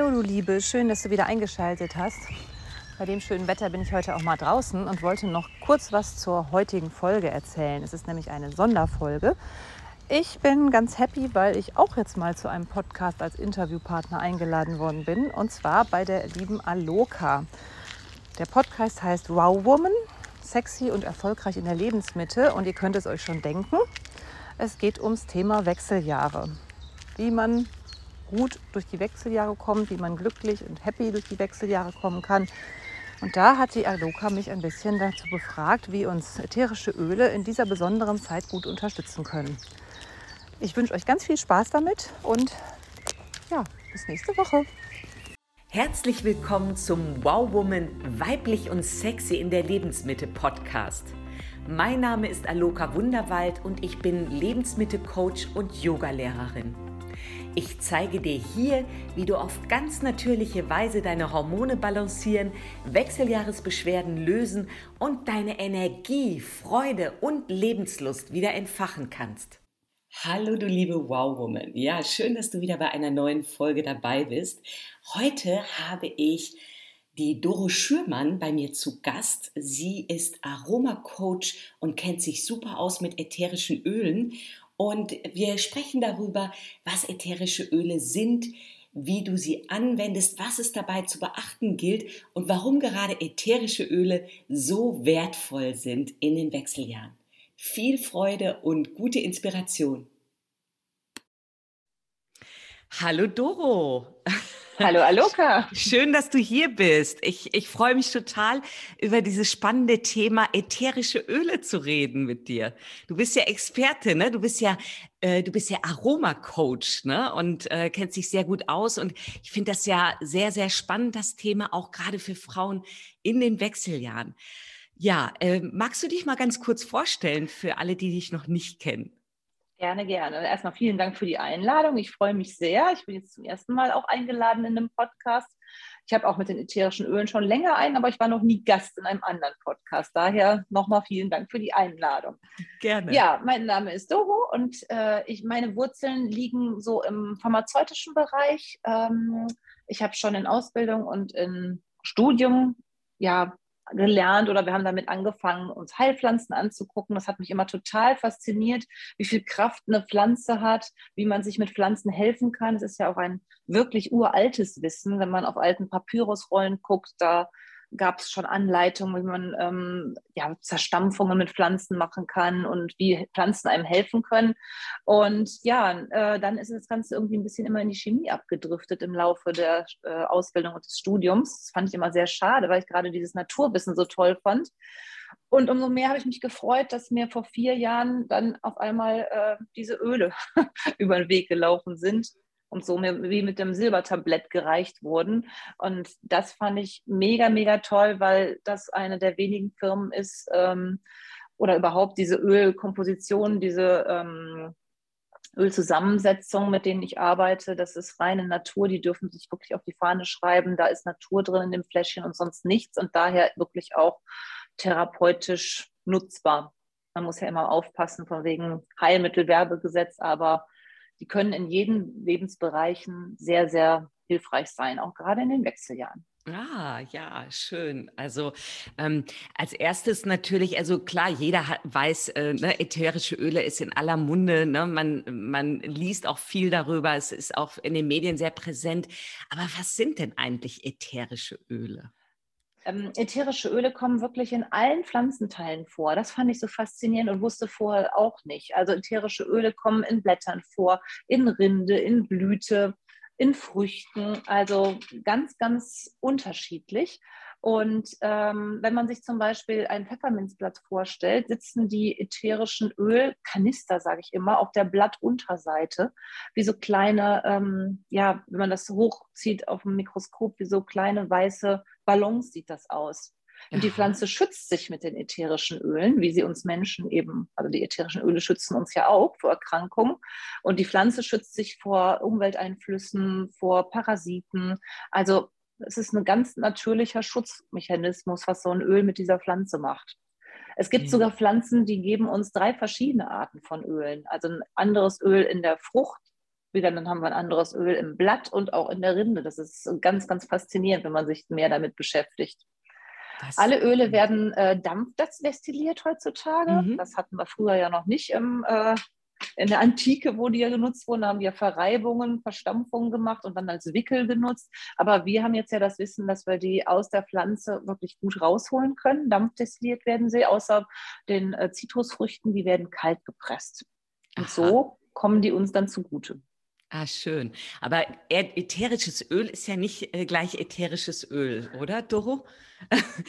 Hallo du Liebe, schön, dass du wieder eingeschaltet hast. Bei dem schönen Wetter bin ich heute auch mal draußen und wollte noch kurz was zur heutigen Folge erzählen. Es ist nämlich eine Sonderfolge. Ich bin ganz happy, weil ich auch jetzt mal zu einem Podcast als Interviewpartner eingeladen worden bin und zwar bei der lieben Aloka. Der Podcast heißt Wow Woman, sexy und erfolgreich in der Lebensmitte und ihr könnt es euch schon denken. Es geht ums Thema Wechseljahre. Wie man gut durch die Wechseljahre kommt, wie man glücklich und happy durch die Wechseljahre kommen kann. Und da hat die Aloka mich ein bisschen dazu befragt, wie uns ätherische Öle in dieser besonderen Zeit gut unterstützen können. Ich wünsche euch ganz viel Spaß damit und ja, bis nächste Woche. Herzlich willkommen zum Wow Woman Weiblich und Sexy in der Lebensmitte Podcast. Mein Name ist Aloka Wunderwald und ich bin Lebensmittelcoach und Yogalehrerin. Ich zeige dir hier, wie du auf ganz natürliche Weise deine Hormone balancieren, Wechseljahresbeschwerden lösen und deine Energie, Freude und Lebenslust wieder entfachen kannst. Hallo du liebe Wow Woman. Ja, schön, dass du wieder bei einer neuen Folge dabei bist. Heute habe ich die Doro Schürmann bei mir zu Gast. Sie ist Aromacoach und kennt sich super aus mit ätherischen Ölen und wir sprechen darüber, was ätherische Öle sind, wie du sie anwendest, was es dabei zu beachten gilt und warum gerade ätherische Öle so wertvoll sind in den Wechseljahren. Viel Freude und gute Inspiration. Hallo Doro. Hallo Aloka. Schön, dass du hier bist. Ich, ich freue mich total, über dieses spannende Thema ätherische Öle zu reden mit dir. Du bist ja Experte, ne? Du bist ja, äh, du bist ja Aromacoach, ne? Und äh, kennst dich sehr gut aus. Und ich finde das ja sehr, sehr spannend, das Thema, auch gerade für Frauen in den Wechseljahren. Ja, äh, magst du dich mal ganz kurz vorstellen für alle, die dich noch nicht kennen? Gerne, gerne. Erstmal vielen Dank für die Einladung. Ich freue mich sehr. Ich bin jetzt zum ersten Mal auch eingeladen in einem Podcast. Ich habe auch mit den ätherischen Ölen schon länger ein, aber ich war noch nie Gast in einem anderen Podcast. Daher nochmal vielen Dank für die Einladung. Gerne. Ja, mein Name ist Doro und äh, ich, meine Wurzeln liegen so im pharmazeutischen Bereich. Ähm, ich habe schon in Ausbildung und in Studium ja, gelernt oder wir haben damit angefangen, uns Heilpflanzen anzugucken. Das hat mich immer total fasziniert, wie viel Kraft eine Pflanze hat, wie man sich mit Pflanzen helfen kann. Es ist ja auch ein wirklich uraltes Wissen, wenn man auf alten Papyrusrollen guckt, da gab es schon Anleitungen, wie man ähm, ja, Zerstampfungen mit Pflanzen machen kann und wie Pflanzen einem helfen können. Und ja, äh, dann ist das Ganze irgendwie ein bisschen immer in die Chemie abgedriftet im Laufe der äh, Ausbildung und des Studiums. Das fand ich immer sehr schade, weil ich gerade dieses Naturwissen so toll fand. Und umso mehr habe ich mich gefreut, dass mir vor vier Jahren dann auf einmal äh, diese Öle über den Weg gelaufen sind und so wie mit dem Silbertablett gereicht wurden. Und das fand ich mega, mega toll, weil das eine der wenigen Firmen ist ähm, oder überhaupt diese Ölkomposition, diese ähm, Ölzusammensetzung, mit denen ich arbeite, das ist reine Natur. Die dürfen sich wirklich auf die Fahne schreiben. Da ist Natur drin in dem Fläschchen und sonst nichts und daher wirklich auch therapeutisch nutzbar. Man muss ja immer aufpassen von wegen Heilmittelwerbegesetz, aber die können in jeden Lebensbereichen sehr, sehr hilfreich sein, auch gerade in den Wechseljahren. Ah, ja, schön. Also ähm, als erstes natürlich, also klar, jeder hat, weiß, äh, ne, ätherische Öle ist in aller Munde. Ne? Man, man liest auch viel darüber. Es ist auch in den Medien sehr präsent. Aber was sind denn eigentlich ätherische Öle? Ähm, ätherische Öle kommen wirklich in allen Pflanzenteilen vor. Das fand ich so faszinierend und wusste vorher auch nicht. Also ätherische Öle kommen in Blättern vor, in Rinde, in Blüte, in Früchten, also ganz, ganz unterschiedlich. Und ähm, wenn man sich zum Beispiel ein Pfefferminzblatt vorstellt, sitzen die ätherischen Ölkanister, sage ich immer, auf der Blattunterseite, wie so kleine, ähm, ja, wenn man das hochzieht auf dem Mikroskop, wie so kleine weiße Ballons sieht das aus. Und die Pflanze schützt sich mit den ätherischen Ölen, wie sie uns Menschen eben, also die ätherischen Öle schützen uns ja auch vor Erkrankungen. Und die Pflanze schützt sich vor Umwelteinflüssen, vor Parasiten. Also es ist ein ganz natürlicher Schutzmechanismus, was so ein Öl mit dieser Pflanze macht. Es gibt ja. sogar Pflanzen, die geben uns drei verschiedene Arten von Ölen. Also ein anderes Öl in der Frucht, wieder dann haben wir ein anderes Öl im Blatt und auch in der Rinde. Das ist ganz, ganz faszinierend, wenn man sich mehr damit beschäftigt. Das Alle Öle werden äh, dampfdestilliert heutzutage. Mhm. Das hatten wir früher ja noch nicht im äh, in der Antike, wo die ja genutzt wurden, haben die ja Verreibungen, Verstampfungen gemacht und dann als Wickel genutzt. Aber wir haben jetzt ja das Wissen, dass wir die aus der Pflanze wirklich gut rausholen können. Dampfdestilliert werden sie, außer den äh, Zitrusfrüchten, die werden kalt gepresst. Und Aha. so kommen die uns dann zugute. Ah, schön. Aber ätherisches Öl ist ja nicht äh, gleich ätherisches Öl, oder, Doro?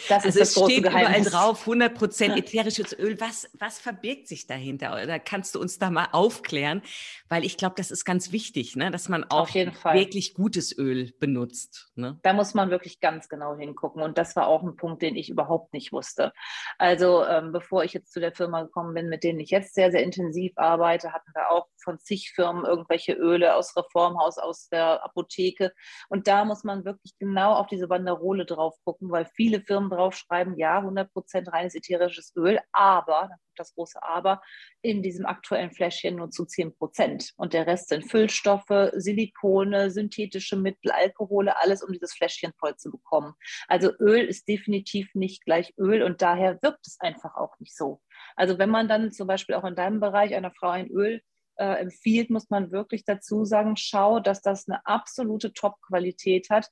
Das also es steht Geheimnis. überall drauf, 100% ätherisches Öl. Was, was verbirgt sich dahinter? Oder kannst du uns da mal aufklären? Weil ich glaube, das ist ganz wichtig, ne? dass man auch wirklich gutes Öl benutzt. Ne? Da muss man wirklich ganz genau hingucken. Und das war auch ein Punkt, den ich überhaupt nicht wusste. Also ähm, bevor ich jetzt zu der Firma gekommen bin, mit denen ich jetzt sehr, sehr intensiv arbeite, hatten wir auch von zig Firmen irgendwelche Öle aus Reformhaus, aus der Apotheke. Und da muss man wirklich genau auf diese Banderole drauf gucken, weil viele viele Firmen draufschreiben, ja, 100% reines ätherisches Öl, aber, das große Aber, in diesem aktuellen Fläschchen nur zu 10%. Und der Rest sind Füllstoffe, Silikone, synthetische Mittel, Alkohole, alles, um dieses Fläschchen voll zu bekommen. Also Öl ist definitiv nicht gleich Öl und daher wirkt es einfach auch nicht so. Also wenn man dann zum Beispiel auch in deinem Bereich einer Frau ein Öl äh, empfiehlt, muss man wirklich dazu sagen, schau, dass das eine absolute Top-Qualität hat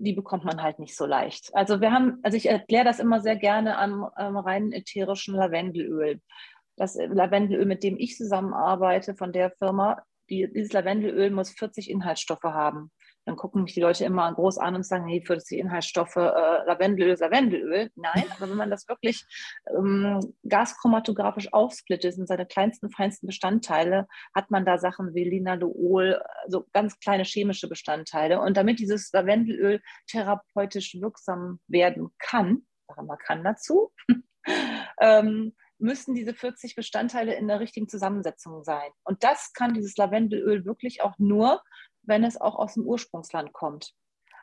die bekommt man halt nicht so leicht. Also wir haben, also ich erkläre das immer sehr gerne am, am reinen ätherischen Lavendelöl. Das Lavendelöl, mit dem ich zusammenarbeite von der Firma, die, dieses Lavendelöl muss 40 Inhaltsstoffe haben. Dann gucken mich die Leute immer groß an und sagen, hey, 40 Inhaltsstoffe, äh, Lavendelöl, Lavendelöl. Nein, aber wenn man das wirklich ähm, gaschromatografisch aufsplittet in seine kleinsten, feinsten Bestandteile, hat man da Sachen wie Linalool, so ganz kleine chemische Bestandteile. Und damit dieses Lavendelöl therapeutisch wirksam werden kann, sagen wir kann dazu, ähm, müssen diese 40 Bestandteile in der richtigen Zusammensetzung sein. Und das kann dieses Lavendelöl wirklich auch nur, wenn es auch aus dem Ursprungsland kommt.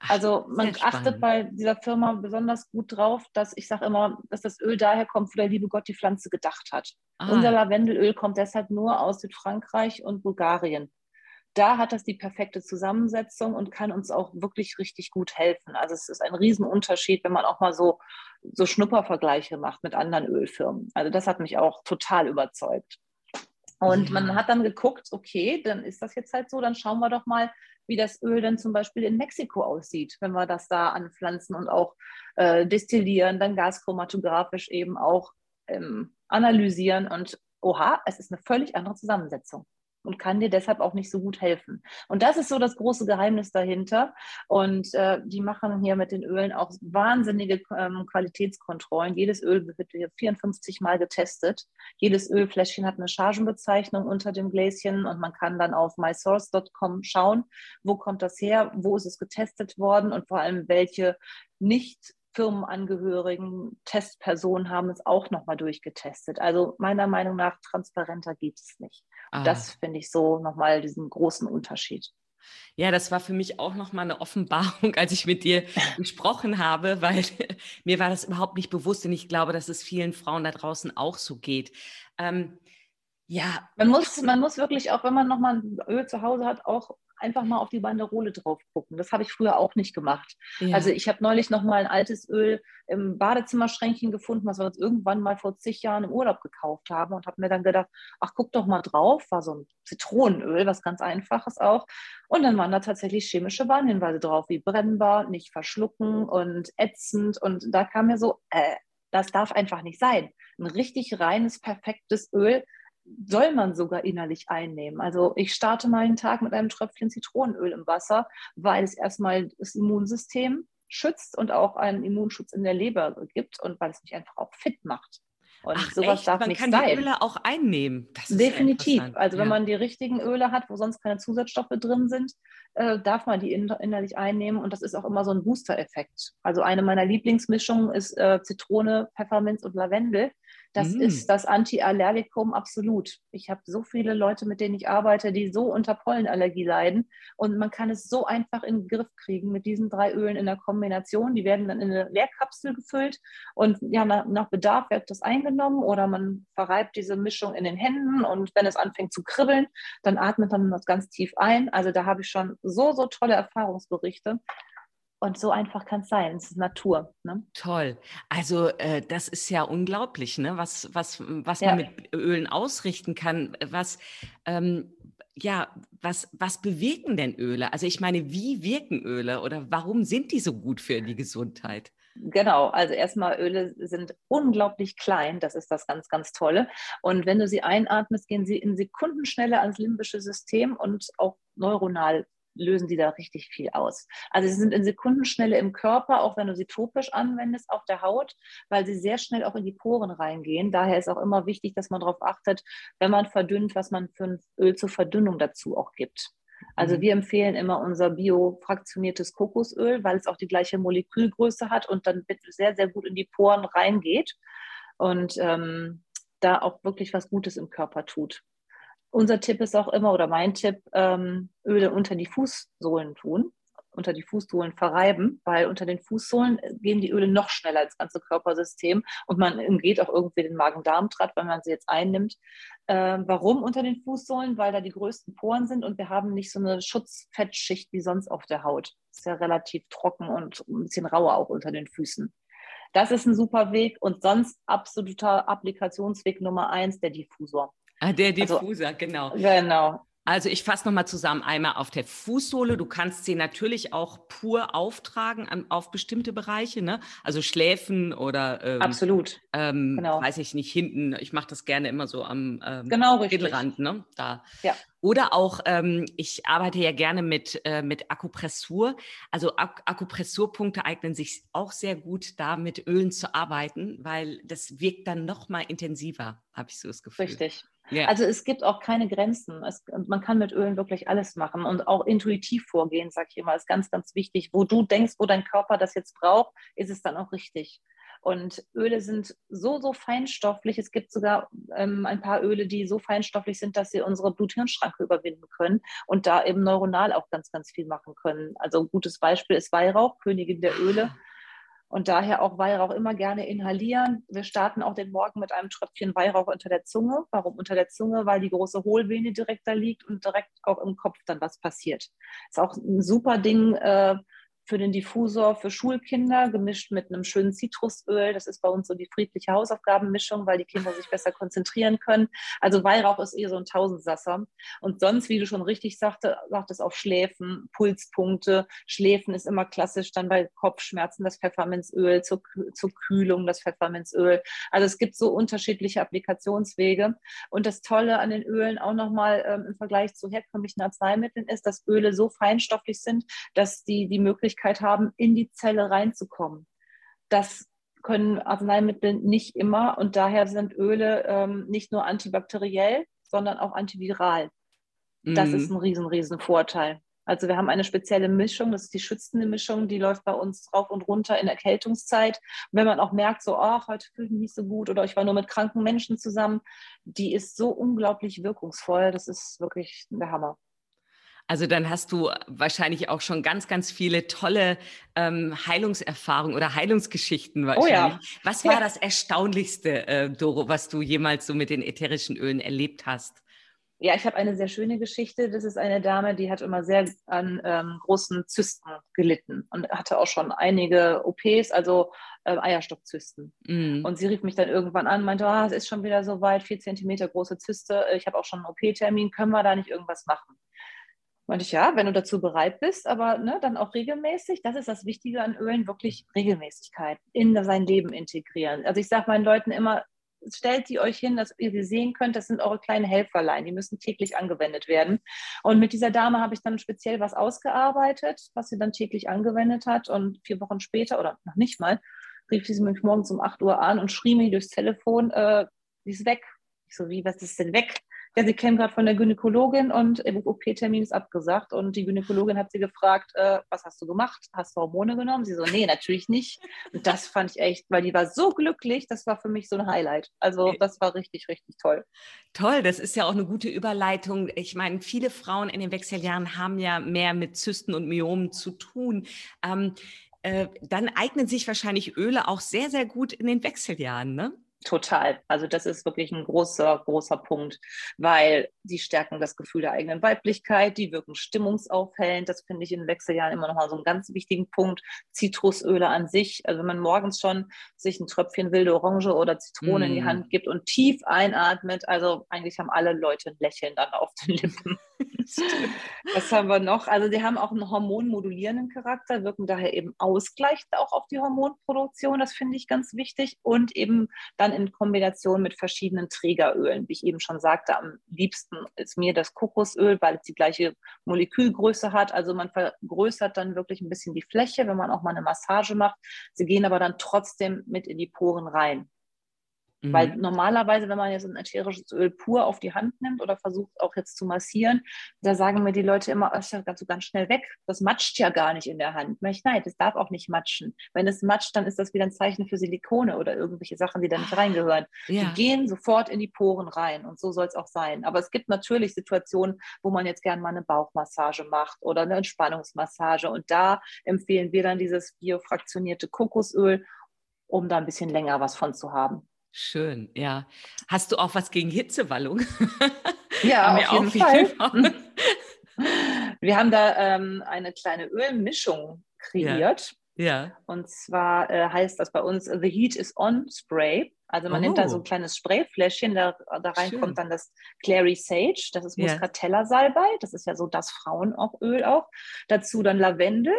Also man achtet bei dieser Firma besonders gut drauf, dass ich sage immer, dass das Öl daher kommt, wo der liebe Gott die Pflanze gedacht hat. Ah. Unser Lavendelöl kommt deshalb nur aus Südfrankreich und Bulgarien. Da hat das die perfekte Zusammensetzung und kann uns auch wirklich richtig gut helfen. Also es ist ein Riesenunterschied, wenn man auch mal so, so Schnuppervergleiche macht mit anderen Ölfirmen. Also das hat mich auch total überzeugt. Und man hat dann geguckt, okay, dann ist das jetzt halt so, dann schauen wir doch mal, wie das Öl dann zum Beispiel in Mexiko aussieht, wenn wir das da anpflanzen und auch äh, destillieren, dann gaschromatografisch eben auch ähm, analysieren und oha, es ist eine völlig andere Zusammensetzung und kann dir deshalb auch nicht so gut helfen. Und das ist so das große Geheimnis dahinter. Und äh, die machen hier mit den Ölen auch wahnsinnige ähm, Qualitätskontrollen. Jedes Öl wird hier 54 Mal getestet. Jedes Ölfläschchen hat eine Chargenbezeichnung unter dem Gläschen und man kann dann auf mysource.com schauen, wo kommt das her, wo ist es getestet worden und vor allem welche nicht Firmenangehörigen, Testpersonen haben es auch nochmal durchgetestet. Also meiner Meinung nach transparenter geht es nicht. Ah. Das finde ich so nochmal diesen großen Unterschied. Ja, das war für mich auch nochmal eine Offenbarung, als ich mit dir gesprochen habe, weil mir war das überhaupt nicht bewusst und ich glaube, dass es vielen Frauen da draußen auch so geht. Ähm, ja. Man muss, man muss wirklich auch, wenn man nochmal ein Öl zu Hause hat, auch einfach mal auf die Banderole drauf gucken. Das habe ich früher auch nicht gemacht. Ja. Also ich habe neulich noch mal ein altes Öl im Badezimmerschränkchen gefunden, was wir uns irgendwann mal vor zig Jahren im Urlaub gekauft haben und habe mir dann gedacht, ach guck doch mal drauf, war so ein Zitronenöl, was ganz einfaches auch. Und dann waren da tatsächlich chemische Warnhinweise drauf, wie brennbar, nicht verschlucken und ätzend. Und da kam mir so, äh, das darf einfach nicht sein. Ein richtig reines, perfektes Öl soll man sogar innerlich einnehmen. Also ich starte meinen Tag mit einem Tröpfchen Zitronenöl im Wasser, weil es erstmal das Immunsystem schützt und auch einen Immunschutz in der Leber gibt und weil es mich einfach auch fit macht. Und Ach, sowas echt? darf man nicht kann sein. die Öle auch einnehmen. Definitiv. Also wenn ja. man die richtigen Öle hat, wo sonst keine Zusatzstoffe drin sind, äh, darf man die innerlich einnehmen und das ist auch immer so ein Booster-Effekt. Also eine meiner Lieblingsmischungen ist äh, Zitrone, Pfefferminz und Lavendel. Das mm. ist das Antiallergikum absolut. Ich habe so viele Leute, mit denen ich arbeite, die so unter Pollenallergie leiden. Und man kann es so einfach in den Griff kriegen mit diesen drei Ölen in der Kombination. Die werden dann in eine Leerkapsel gefüllt und ja, nach, nach Bedarf wird das eingenommen oder man verreibt diese Mischung in den Händen und wenn es anfängt zu kribbeln, dann atmet man das ganz tief ein. Also da habe ich schon so, so tolle Erfahrungsberichte. Und so einfach kann es sein. Es ist Natur. Ne? Toll. Also äh, das ist ja unglaublich, ne? was, was, was ja. man mit Ölen ausrichten kann. Was, ähm, ja, was, was bewegen denn Öle? Also ich meine, wie wirken Öle oder warum sind die so gut für die Gesundheit? Genau, also erstmal Öle sind unglaublich klein, das ist das ganz, ganz Tolle. Und wenn du sie einatmest, gehen sie in Sekundenschnelle ans limbische System und auch neuronal lösen die da richtig viel aus. Also sie sind in Sekundenschnelle im Körper, auch wenn du sie topisch anwendest auf der Haut, weil sie sehr schnell auch in die Poren reingehen. Daher ist auch immer wichtig, dass man darauf achtet, wenn man verdünnt, was man für ein Öl zur Verdünnung dazu auch gibt. Also mhm. wir empfehlen immer unser biofraktioniertes Kokosöl, weil es auch die gleiche Molekülgröße hat und dann sehr, sehr gut in die Poren reingeht und ähm, da auch wirklich was Gutes im Körper tut. Unser Tipp ist auch immer, oder mein Tipp, ähm, Öle unter die Fußsohlen tun, unter die Fußsohlen verreiben, weil unter den Fußsohlen gehen die Öle noch schneller ins ganze Körpersystem und man umgeht auch irgendwie den Magen-Darm-Trakt, wenn man sie jetzt einnimmt. Ähm, warum unter den Fußsohlen? Weil da die größten Poren sind und wir haben nicht so eine Schutzfettschicht wie sonst auf der Haut. Ist ja relativ trocken und ein bisschen rauer auch unter den Füßen. Das ist ein super Weg und sonst absoluter Applikationsweg Nummer eins, der Diffusor. Ah, der also Diffuser, also, genau. Genau. Also ich fasse nochmal zusammen. Einmal auf der Fußsohle. Du kannst sie natürlich auch pur auftragen an, auf bestimmte Bereiche, ne? Also Schläfen oder ähm, absolut. Ähm, genau. Weiß ich nicht hinten. Ich mache das gerne immer so am ähm, genau, Mittelrand, ne? Da. Ja. Oder auch, ähm, ich arbeite ja gerne mit, äh, mit Akupressur. Also Ak Akupressurpunkte eignen sich auch sehr gut, da mit Ölen zu arbeiten, weil das wirkt dann noch mal intensiver, habe ich so das Gefühl. Richtig. Yeah. Also es gibt auch keine Grenzen. Es, man kann mit Ölen wirklich alles machen und auch intuitiv vorgehen, sage ich immer, ist ganz, ganz wichtig. Wo du denkst, wo dein Körper das jetzt braucht, ist es dann auch richtig. Und Öle sind so, so feinstofflich. Es gibt sogar ähm, ein paar Öle, die so feinstofflich sind, dass sie unsere Blut-Hirn-Schranke überwinden können und da eben neuronal auch ganz, ganz viel machen können. Also ein gutes Beispiel ist Weihrauch, Königin der Öle. Und daher auch Weihrauch immer gerne inhalieren. Wir starten auch den Morgen mit einem Tröpfchen Weihrauch unter der Zunge. Warum unter der Zunge? Weil die große Hohlvene direkt da liegt und direkt auch im Kopf dann was passiert. Ist auch ein super Ding, äh, für den Diffusor für Schulkinder, gemischt mit einem schönen Zitrusöl. Das ist bei uns so die friedliche Hausaufgabenmischung, weil die Kinder sich besser konzentrieren können. Also Weihrauch ist eher so ein Tausendsasser. Und sonst, wie du schon richtig sagte, sagt es auf Schläfen, Pulspunkte. Schläfen ist immer klassisch, dann bei Kopfschmerzen das Pfefferminzöl, zur, zur Kühlung das Pfefferminzöl. Also es gibt so unterschiedliche Applikationswege. Und das Tolle an den Ölen auch nochmal ähm, im Vergleich zu herkömmlichen Arzneimitteln ist, dass Öle so feinstofflich sind, dass die die Möglichkeit Möglichkeit haben, in die Zelle reinzukommen. Das können Arzneimittel nicht immer und daher sind Öle ähm, nicht nur antibakteriell, sondern auch antiviral. Das mhm. ist ein riesen, riesen Vorteil. Also wir haben eine spezielle Mischung, das ist die schützende Mischung, die läuft bei uns rauf und runter in Erkältungszeit. Und wenn man auch merkt, so, ach, heute fühle ich mich nicht so gut oder ich war nur mit kranken Menschen zusammen, die ist so unglaublich wirkungsvoll. Das ist wirklich der Hammer. Also dann hast du wahrscheinlich auch schon ganz, ganz viele tolle ähm, Heilungserfahrungen oder Heilungsgeschichten wahrscheinlich. Oh ja. Was war ja. das Erstaunlichste, äh, Doro, was du jemals so mit den ätherischen Ölen erlebt hast? Ja, ich habe eine sehr schöne Geschichte. Das ist eine Dame, die hat immer sehr an ähm, großen Zysten gelitten und hatte auch schon einige OPs, also äh, Eierstockzysten. Mm. Und sie rief mich dann irgendwann an, meinte, oh, es ist schon wieder so weit, vier Zentimeter große Zyste. Ich habe auch schon einen OP-Termin, können wir da nicht irgendwas machen? Meinte ich, ja, wenn du dazu bereit bist, aber ne, dann auch regelmäßig. Das ist das Wichtige an Ölen, wirklich Regelmäßigkeit in sein Leben integrieren. Also ich sage meinen Leuten immer, stellt die euch hin, dass ihr sie sehen könnt. Das sind eure kleinen Helferlein. Die müssen täglich angewendet werden. Und mit dieser Dame habe ich dann speziell was ausgearbeitet, was sie dann täglich angewendet hat. Und vier Wochen später oder noch nicht mal, rief sie mich morgens um 8 Uhr an und schrie mir durchs Telefon, äh, die ist weg. Ich so, wie, was ist denn weg? Ja, sie käme gerade von der Gynäkologin und im OP-Termin ist abgesagt. Und die Gynäkologin hat sie gefragt, äh, was hast du gemacht? Hast du Hormone genommen? Sie so, nee, natürlich nicht. Und das fand ich echt, weil die war so glücklich, das war für mich so ein Highlight. Also das war richtig, richtig toll. Toll, das ist ja auch eine gute Überleitung. Ich meine, viele Frauen in den Wechseljahren haben ja mehr mit Zysten und Myomen zu tun. Ähm, äh, dann eignen sich wahrscheinlich Öle auch sehr, sehr gut in den Wechseljahren, ne? Total. Also das ist wirklich ein großer, großer Punkt, weil sie stärken das Gefühl der eigenen Weiblichkeit, die wirken stimmungsaufhellend. Das finde ich in Wechseljahren immer noch mal so einen ganz wichtigen Punkt. Zitrusöle an sich, also wenn man morgens schon sich ein Tröpfchen wilde Orange oder Zitrone mm. in die mm. Hand gibt und tief einatmet, also eigentlich haben alle Leute ein Lächeln dann auf den Lippen. Was haben wir noch? Also die haben auch einen hormonmodulierenden Charakter, wirken daher eben ausgleichend auch auf die Hormonproduktion. Das finde ich ganz wichtig. Und eben dann in Kombination mit verschiedenen Trägerölen. Wie ich eben schon sagte, am liebsten ist mir das Kokosöl, weil es die gleiche Molekülgröße hat. Also man vergrößert dann wirklich ein bisschen die Fläche, wenn man auch mal eine Massage macht. Sie gehen aber dann trotzdem mit in die Poren rein. Mhm. Weil normalerweise, wenn man jetzt ein ätherisches Öl pur auf die Hand nimmt oder versucht auch jetzt zu massieren, da sagen mir die Leute immer, das ist ja ganz, ganz schnell weg. Das matscht ja gar nicht in der Hand. Ich, nein, das darf auch nicht matschen. Wenn es matscht, dann ist das wieder ein Zeichen für Silikone oder irgendwelche Sachen, die da nicht reingehören. Ja. Die gehen sofort in die Poren rein und so soll es auch sein. Aber es gibt natürlich Situationen, wo man jetzt gerne mal eine Bauchmassage macht oder eine Entspannungsmassage und da empfehlen wir dann dieses biofraktionierte Kokosöl, um da ein bisschen länger was von zu haben. Schön, ja. Hast du auch was gegen Hitzewallung? Ja, auf jeden Fall. Wir haben da ähm, eine kleine Ölmischung kreiert. Ja. ja. Und zwar äh, heißt das bei uns The Heat is On Spray. Also man oh. nimmt da so ein oh. kleines Sprayfläschchen, da, da rein Schön. kommt dann das Clary Sage, das ist Muscatella Salbei, das ist ja so das Frauenöl auch. Dazu dann Lavendel,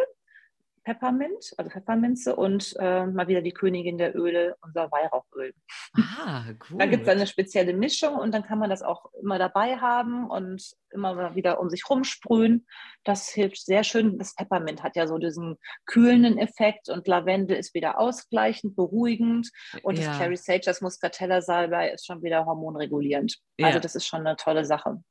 Peppermint, also Pfefferminze und äh, mal wieder die Königin der Öle, unser Weihrauchöl. Ah, gut. Da gibt es eine spezielle Mischung und dann kann man das auch immer dabei haben und immer wieder um sich rumsprühen. Das hilft sehr schön. Das Peppermint hat ja so diesen kühlenden Effekt und Lavendel ist wieder ausgleichend, beruhigend und ja. das Clary Sage, das Muscatella Salbei ist schon wieder hormonregulierend. Ja. Also das ist schon eine tolle Sache.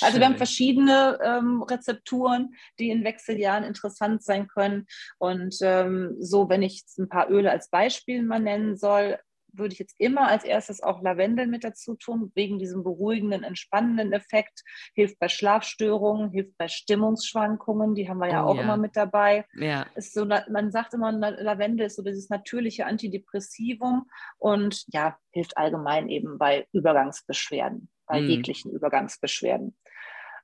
Also wir haben verschiedene ähm, Rezepturen, die in Wechseljahren interessant sein können. Und ähm, so, wenn ich ein paar Öle als Beispiel mal nennen soll, würde ich jetzt immer als erstes auch Lavendel mit dazu tun, wegen diesem beruhigenden, entspannenden Effekt. Hilft bei Schlafstörungen, hilft bei Stimmungsschwankungen, die haben wir ja oh, auch ja. immer mit dabei. Ja. Ist so, man sagt immer, Lavendel ist so dieses natürliche Antidepressivum und ja, hilft allgemein eben bei Übergangsbeschwerden bei mhm. jeglichen Übergangsbeschwerden.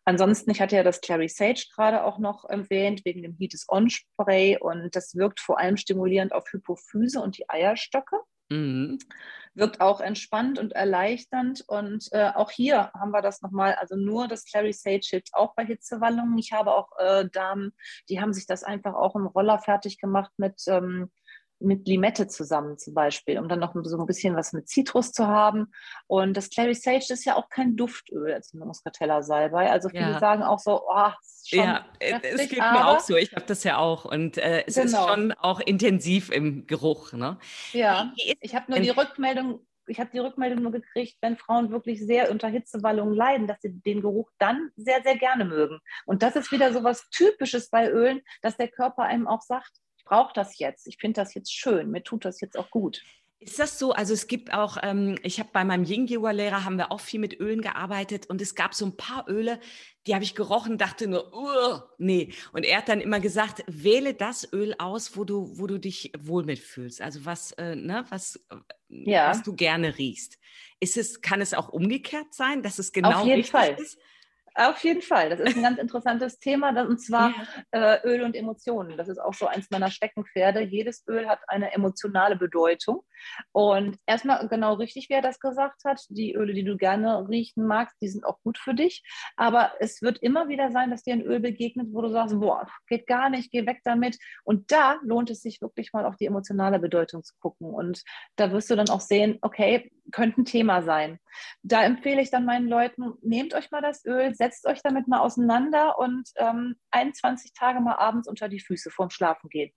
Ansonsten, ich hatte ja das Clary Sage gerade auch noch erwähnt, wegen dem Heat is On Spray und das wirkt vor allem stimulierend auf Hypophyse und die Eierstöcke. Mhm. Wirkt auch entspannt und erleichternd. Und äh, auch hier haben wir das nochmal, also nur das Clary Sage hilft auch bei Hitzewallungen. Ich habe auch äh, Damen, die haben sich das einfach auch im Roller fertig gemacht mit ähm, mit Limette zusammen zum Beispiel, um dann noch so ein bisschen was mit Zitrus zu haben. Und das Clary Sage ist ja auch kein Duftöl als Muscatella Salbei. Also viele ja. sagen auch so, oh, schon ja, es geht mir auch so. Ich habe das ja auch und äh, es genau. ist schon auch intensiv im Geruch. Ne? Ja, ich habe nur die Rückmeldung ich habe die Rückmeldung nur gekriegt, wenn Frauen wirklich sehr unter Hitzewallungen leiden, dass sie den Geruch dann sehr, sehr gerne mögen. Und das ist wieder so was Typisches bei Ölen, dass der Körper einem auch sagt, brauche das jetzt, ich finde das jetzt schön, mir tut das jetzt auch gut. Ist das so? Also es gibt auch, ähm, ich habe bei meinem Yin-Yoga-Lehrer haben wir auch viel mit Ölen gearbeitet und es gab so ein paar Öle, die habe ich gerochen, dachte nur, nee. Und er hat dann immer gesagt, wähle das Öl aus, wo du, wo du dich wohl mitfühlst. Also was, äh, ne, was, ja. was du gerne riechst. Ist es, kann es auch umgekehrt sein, dass es genau Auf jeden Fall. ist? Auf jeden Fall. Das ist ein ganz interessantes Thema, und zwar ja. äh, Öl und Emotionen. Das ist auch so eins meiner Steckenpferde. Jedes Öl hat eine emotionale Bedeutung. Und erstmal genau richtig, wie er das gesagt hat. Die Öle, die du gerne riechen magst, die sind auch gut für dich. Aber es wird immer wieder sein, dass dir ein Öl begegnet, wo du sagst, boah, geht gar nicht, geh weg damit. Und da lohnt es sich wirklich mal auf die emotionale Bedeutung zu gucken. Und da wirst du dann auch sehen, okay, könnte ein Thema sein. Da empfehle ich dann meinen Leuten, nehmt euch mal das Öl, setzt euch damit mal auseinander und ähm, 21 Tage mal abends unter die Füße vorm Schlafen gehen.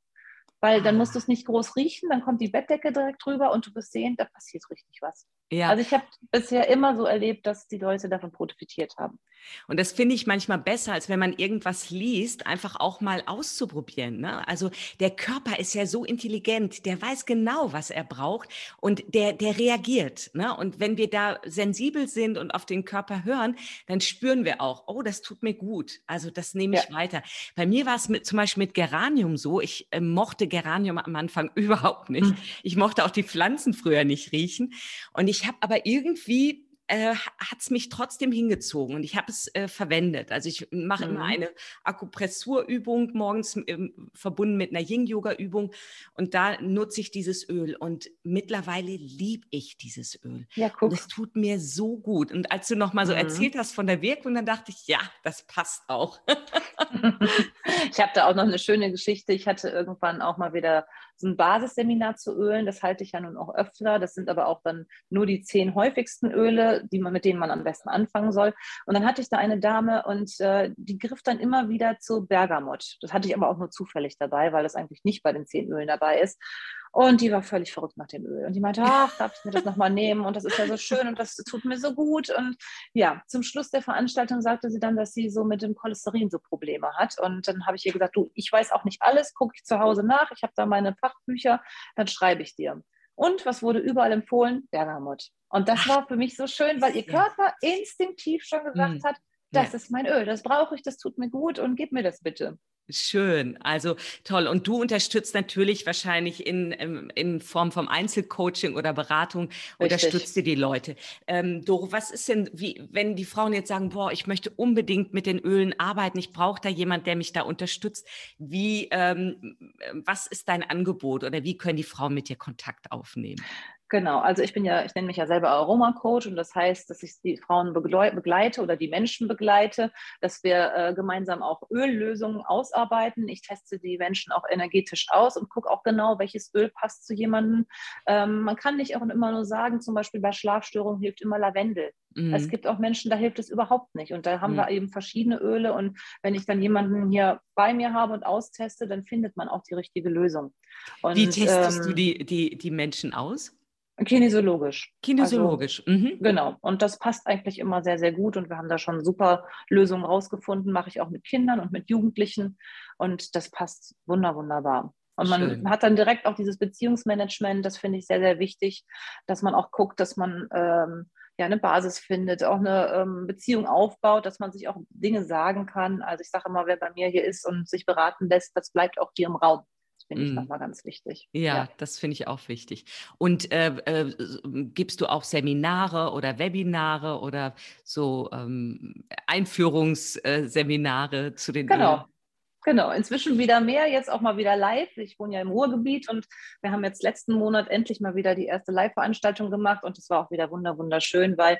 Weil dann musst du es nicht groß riechen, dann kommt die Bettdecke direkt drüber und du wirst sehen, da passiert richtig was. Ja. Also ich habe bisher immer so erlebt, dass die Leute davon profitiert haben. Und das finde ich manchmal besser, als wenn man irgendwas liest, einfach auch mal auszuprobieren. Ne? Also der Körper ist ja so intelligent, der weiß genau, was er braucht und der, der reagiert. Ne? Und wenn wir da sensibel sind und auf den Körper hören, dann spüren wir auch, oh, das tut mir gut. Also das nehme ich ja. weiter. Bei mir war es mit, zum Beispiel mit Geranium so, ich äh, mochte Geranium am Anfang überhaupt nicht. Mhm. Ich mochte auch die Pflanzen früher nicht riechen. Und ich habe aber irgendwie äh, hat es mich trotzdem hingezogen und ich habe es äh, verwendet. Also ich mache mhm. immer eine Akupressurübung morgens äh, verbunden mit einer Yin-Yoga-Übung und da nutze ich dieses Öl und mittlerweile liebe ich dieses Öl. Ja, guck. Und es tut mir so gut. Und als du noch mal so mhm. erzählt hast von der Wirkung, dann dachte ich, ja, das passt auch. ich habe da auch noch eine schöne Geschichte. Ich hatte irgendwann auch mal wieder so ein Basisseminar zu Ölen. Das halte ich ja nun auch öfter. Das sind aber auch dann nur die zehn häufigsten Öle, die man, mit denen man am besten anfangen soll. Und dann hatte ich da eine Dame und äh, die griff dann immer wieder zu Bergamot. Das hatte ich aber auch nur zufällig dabei, weil das eigentlich nicht bei den zehn Ölen dabei ist. Und die war völlig verrückt nach dem Öl. Und die meinte, ach, darf ich mir das nochmal nehmen? Und das ist ja so schön und das tut mir so gut. Und ja, zum Schluss der Veranstaltung sagte sie dann, dass sie so mit dem Cholesterin so Probleme hat. Und dann habe ich ihr gesagt, du, ich weiß auch nicht alles, gucke ich zu Hause nach, ich habe da meine Fachbücher, dann schreibe ich dir. Und was wurde überall empfohlen? Bergamot. Und das war für mich so schön, weil ihr Körper instinktiv schon gesagt hm. hat, das ist mein Öl, das brauche ich, das tut mir gut und gib mir das bitte. Schön, also toll. Und du unterstützt natürlich wahrscheinlich in, ähm, in Form vom Einzelcoaching oder Beratung, Richtig. unterstützt dir die Leute. Ähm, Doro, was ist denn, wie, wenn die Frauen jetzt sagen, boah, ich möchte unbedingt mit den Ölen arbeiten, ich brauche da jemand, der mich da unterstützt. Wie, ähm, was ist dein Angebot oder wie können die Frauen mit dir Kontakt aufnehmen? Genau, also ich bin ja, ich nenne mich ja selber Aromacoach und das heißt, dass ich die Frauen begleite oder die Menschen begleite, dass wir äh, gemeinsam auch Öllösungen ausarbeiten. Ich teste die Menschen auch energetisch aus und gucke auch genau, welches Öl passt zu jemandem. Ähm, man kann nicht auch immer nur sagen, zum Beispiel bei Schlafstörungen hilft immer Lavendel. Mhm. Es gibt auch Menschen, da hilft es überhaupt nicht. Und da haben mhm. wir eben verschiedene Öle. Und wenn ich dann jemanden hier bei mir habe und austeste, dann findet man auch die richtige Lösung. Und, Wie testest ähm, du die, die, die Menschen aus? Kinesiologisch. Kinesiologisch. Also, mhm. Genau. Und das passt eigentlich immer sehr, sehr gut. Und wir haben da schon super Lösungen rausgefunden. Mache ich auch mit Kindern und mit Jugendlichen. Und das passt wunder, wunderbar. Und man Schön. hat dann direkt auch dieses Beziehungsmanagement. Das finde ich sehr, sehr wichtig, dass man auch guckt, dass man ähm, ja eine Basis findet, auch eine ähm, Beziehung aufbaut, dass man sich auch Dinge sagen kann. Also ich sage immer, wer bei mir hier ist und sich beraten lässt, das bleibt auch dir im Raum finde ich mm. nochmal ganz wichtig. Ja, ja. das finde ich auch wichtig. Und äh, äh, gibst du auch Seminare oder Webinare oder so ähm, Einführungsseminare zu den Genau. Ölen? Genau, inzwischen wieder mehr, jetzt auch mal wieder live. Ich wohne ja im Ruhrgebiet und wir haben jetzt letzten Monat endlich mal wieder die erste Live-Veranstaltung gemacht und es war auch wieder wunderschön, weil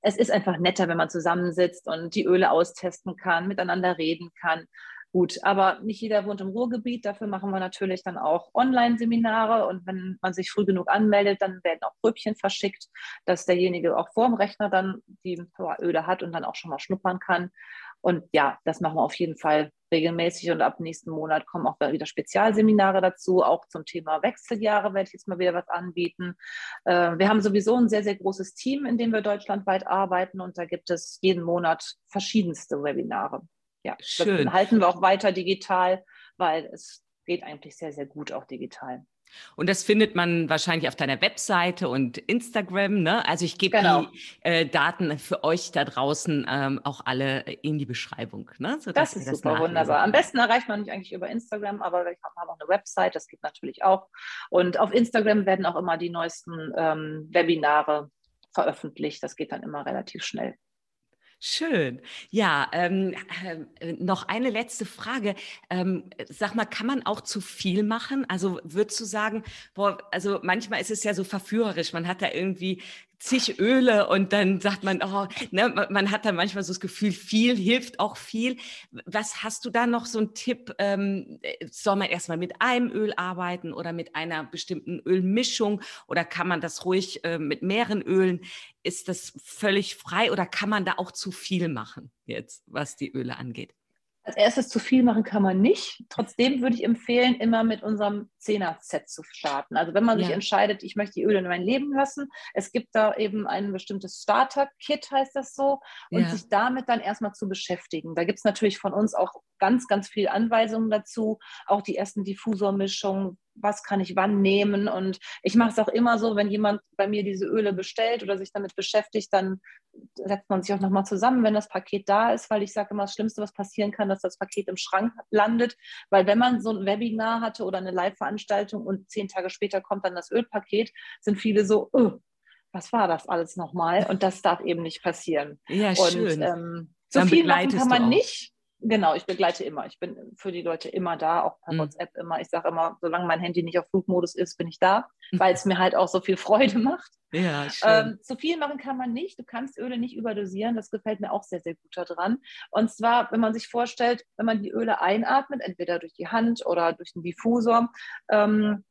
es ist einfach netter, wenn man zusammensitzt und die Öle austesten kann, miteinander reden kann. Gut, aber nicht jeder wohnt im Ruhrgebiet. Dafür machen wir natürlich dann auch Online-Seminare. Und wenn man sich früh genug anmeldet, dann werden auch Pröbchen verschickt, dass derjenige auch vor dem Rechner dann die Öle hat und dann auch schon mal schnuppern kann. Und ja, das machen wir auf jeden Fall regelmäßig. Und ab nächsten Monat kommen auch wieder Spezialseminare dazu. Auch zum Thema Wechseljahre werde ich jetzt mal wieder was anbieten. Äh, wir haben sowieso ein sehr, sehr großes Team, in dem wir deutschlandweit arbeiten. Und da gibt es jeden Monat verschiedenste Webinare ja, Schön. das halten wir auch weiter digital, weil es geht eigentlich sehr, sehr gut auch digital. Und das findet man wahrscheinlich auf deiner Webseite und Instagram. Ne? Also ich gebe genau. die äh, Daten für euch da draußen ähm, auch alle in die Beschreibung. Ne? das ist das super, wunderbar. Am besten erreicht man mich eigentlich über Instagram, aber wir haben auch eine Website, das geht natürlich auch. Und auf Instagram werden auch immer die neuesten ähm, Webinare veröffentlicht. Das geht dann immer relativ schnell. Schön. Ja, ähm, äh, noch eine letzte Frage. Ähm, sag mal, kann man auch zu viel machen? Also würdest du sagen, boah, also manchmal ist es ja so verführerisch. Man hat da irgendwie zig Öle und dann sagt man, oh, ne, man hat dann manchmal so das Gefühl, viel hilft auch viel. Was hast du da noch so einen Tipp? Ähm, soll man erstmal mit einem Öl arbeiten oder mit einer bestimmten Ölmischung oder kann man das ruhig äh, mit mehreren Ölen? Ist das völlig frei oder kann man da auch zu viel machen jetzt, was die Öle angeht? Als erstes zu viel machen kann man nicht. Trotzdem würde ich empfehlen, immer mit unserem Zehner-Set zu starten. Also wenn man ja. sich entscheidet, ich möchte die Öle in mein Leben lassen, es gibt da eben ein bestimmtes Starter-Kit, heißt das so, und ja. sich damit dann erstmal zu beschäftigen. Da gibt es natürlich von uns auch ganz, ganz viel Anweisungen dazu, auch die ersten Diffusormischungen, was kann ich wann nehmen. Und ich mache es auch immer so, wenn jemand bei mir diese Öle bestellt oder sich damit beschäftigt, dann setzt man sich auch nochmal zusammen, wenn das Paket da ist, weil ich sage immer, das Schlimmste, was passieren kann, dass das Paket im Schrank landet. Weil wenn man so ein Webinar hatte oder eine Live-Veranstaltung und zehn Tage später kommt dann das Ölpaket, sind viele so, oh, was war das alles nochmal? Und das darf eben nicht passieren. Ja, und, schön. Ähm, so viel machen kann man nicht. Genau, ich begleite immer. Ich bin für die Leute immer da, auch per mhm. WhatsApp immer. Ich sage immer, solange mein Handy nicht auf Flugmodus ist, bin ich da, weil es mir halt auch so viel Freude macht. Ja. Ähm, zu viel machen kann man nicht. Du kannst Öle nicht überdosieren. Das gefällt mir auch sehr, sehr gut daran. Und zwar, wenn man sich vorstellt, wenn man die Öle einatmet, entweder durch die Hand oder durch den Diffusor, ähm,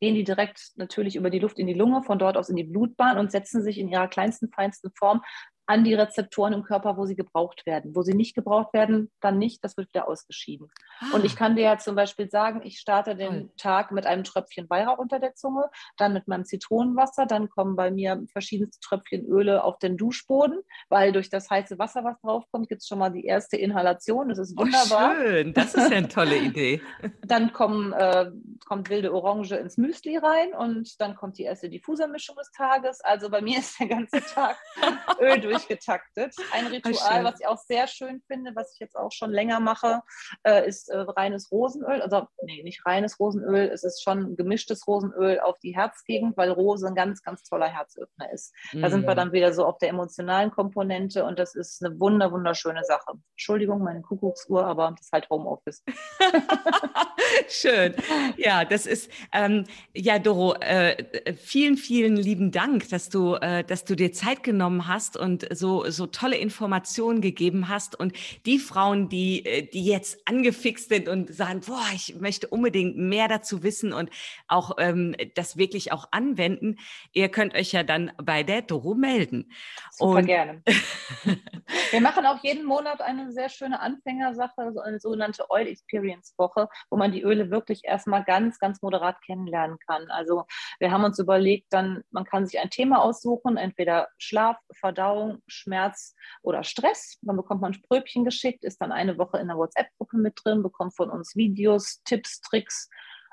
gehen die direkt natürlich über die Luft in die Lunge, von dort aus in die Blutbahn und setzen sich in ihrer kleinsten, feinsten Form an die Rezeptoren im Körper, wo sie gebraucht werden. Wo sie nicht gebraucht werden, dann nicht, das wird wieder ausgeschieden. Ah. Und ich kann dir ja zum Beispiel sagen, ich starte den Toll. Tag mit einem Tröpfchen Weihrauch unter der Zunge, dann mit meinem Zitronenwasser, dann kommen bei mir verschiedenste Tröpfchen Öle auf den Duschboden, weil durch das heiße Wasser, was draufkommt, gibt es schon mal die erste Inhalation. Das ist wunderbar. Oh, schön, das ist ja eine tolle Idee. dann kommen, äh, kommt wilde Orange ins Müsli rein und dann kommt die erste Diffusermischung des Tages. Also bei mir ist der ganze Tag Öl durch durchgetaktet. Ein Ritual, was ich auch sehr schön finde, was ich jetzt auch schon länger mache, äh, ist äh, reines Rosenöl. Also, nee, nicht reines Rosenöl, es ist schon gemischtes Rosenöl auf die Herzgegend, weil Rose ein ganz, ganz toller Herzöffner ist. Da sind wir mhm. dann wieder so auf der emotionalen Komponente und das ist eine wunder, wunderschöne Sache. Entschuldigung, meine Kuckucksuhr, aber das ist halt Homeoffice. Schön. Ja, das ist, ähm, ja, Doro, äh, vielen, vielen lieben Dank, dass du, äh, dass du dir Zeit genommen hast und so, so tolle Informationen gegeben hast. Und die Frauen, die, äh, die jetzt angefixt sind und sagen, boah, ich möchte unbedingt mehr dazu wissen und auch ähm, das wirklich auch anwenden, ihr könnt euch ja dann bei der Doro melden. Super und gerne. Wir machen auch jeden Monat eine sehr schöne Anfängersache, so eine sogenannte Oil Experience Woche, wo man die Öle wirklich erstmal ganz, ganz moderat kennenlernen kann. Also wir haben uns überlegt, dann, man kann sich ein Thema aussuchen, entweder Schlaf, Verdauung, Schmerz oder Stress. Dann bekommt man ein Spröbchen geschickt, ist dann eine Woche in der WhatsApp-Gruppe mit drin, bekommt von uns Videos, Tipps, Tricks.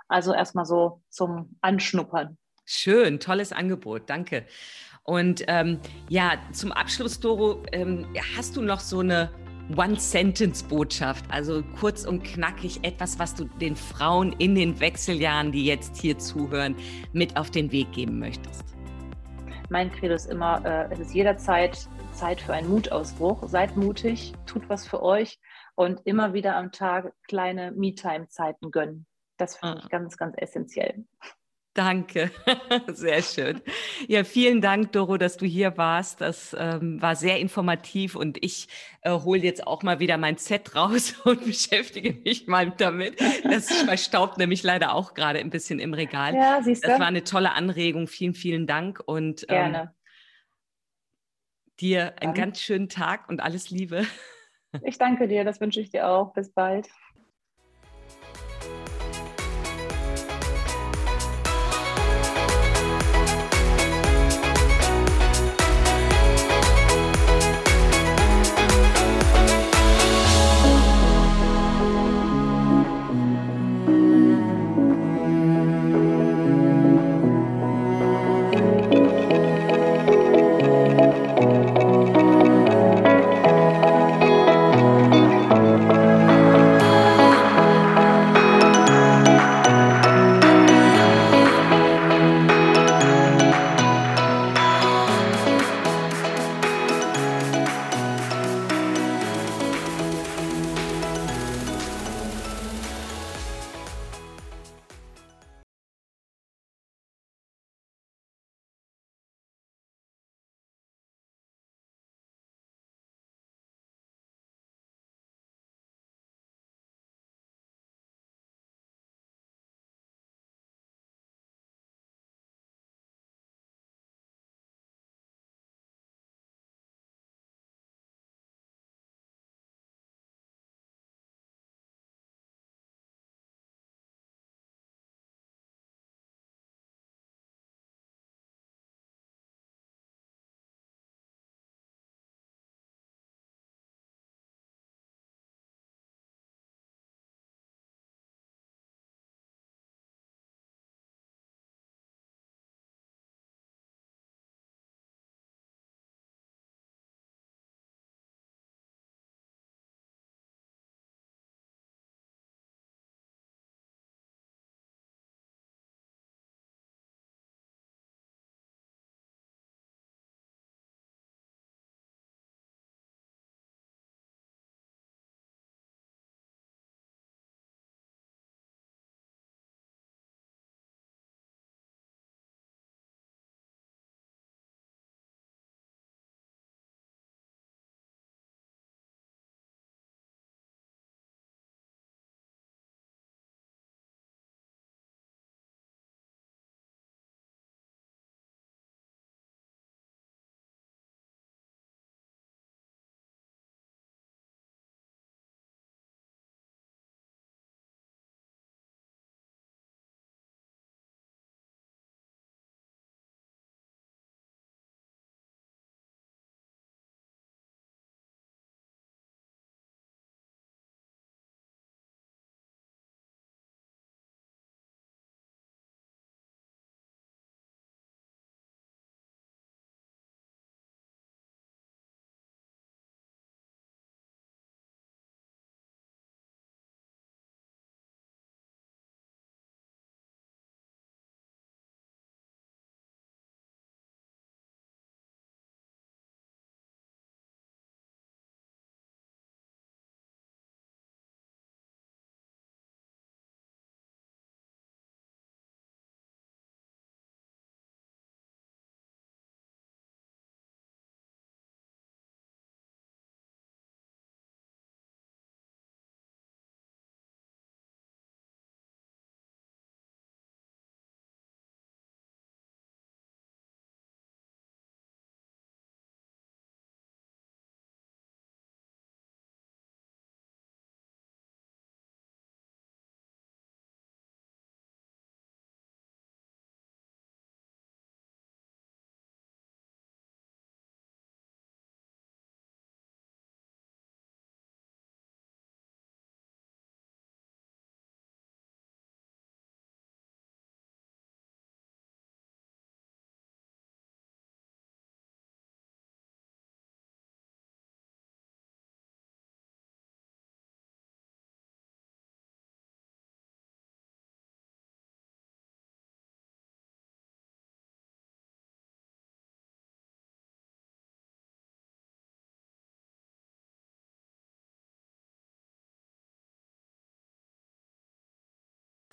Also erstmal so zum Anschnuppern. Schön, tolles Angebot, danke. Und ähm, ja, zum Abschluss, Doro, ähm, hast du noch so eine One-Sentence-Botschaft, also kurz und knackig etwas, was du den Frauen in den Wechseljahren, die jetzt hier zuhören, mit auf den Weg geben möchtest? Mein Credo ist immer, äh, es ist jederzeit Zeit für einen Mutausbruch. Seid mutig, tut was für euch und immer wieder am Tag kleine Me-Time-Zeiten gönnen. Das finde ah. ich ganz, ganz essentiell. Danke, sehr schön. Ja, vielen Dank, Doro, dass du hier warst. Das ähm, war sehr informativ und ich äh, hole jetzt auch mal wieder mein Set raus und beschäftige mich mal damit. Das verstaubt nämlich leider auch gerade ein bisschen im Regal. Ja, siehst du. Das war eine tolle Anregung. Vielen, vielen Dank und ähm, Gerne. dir einen Dann. ganz schönen Tag und alles Liebe. Ich danke dir, das wünsche ich dir auch. Bis bald.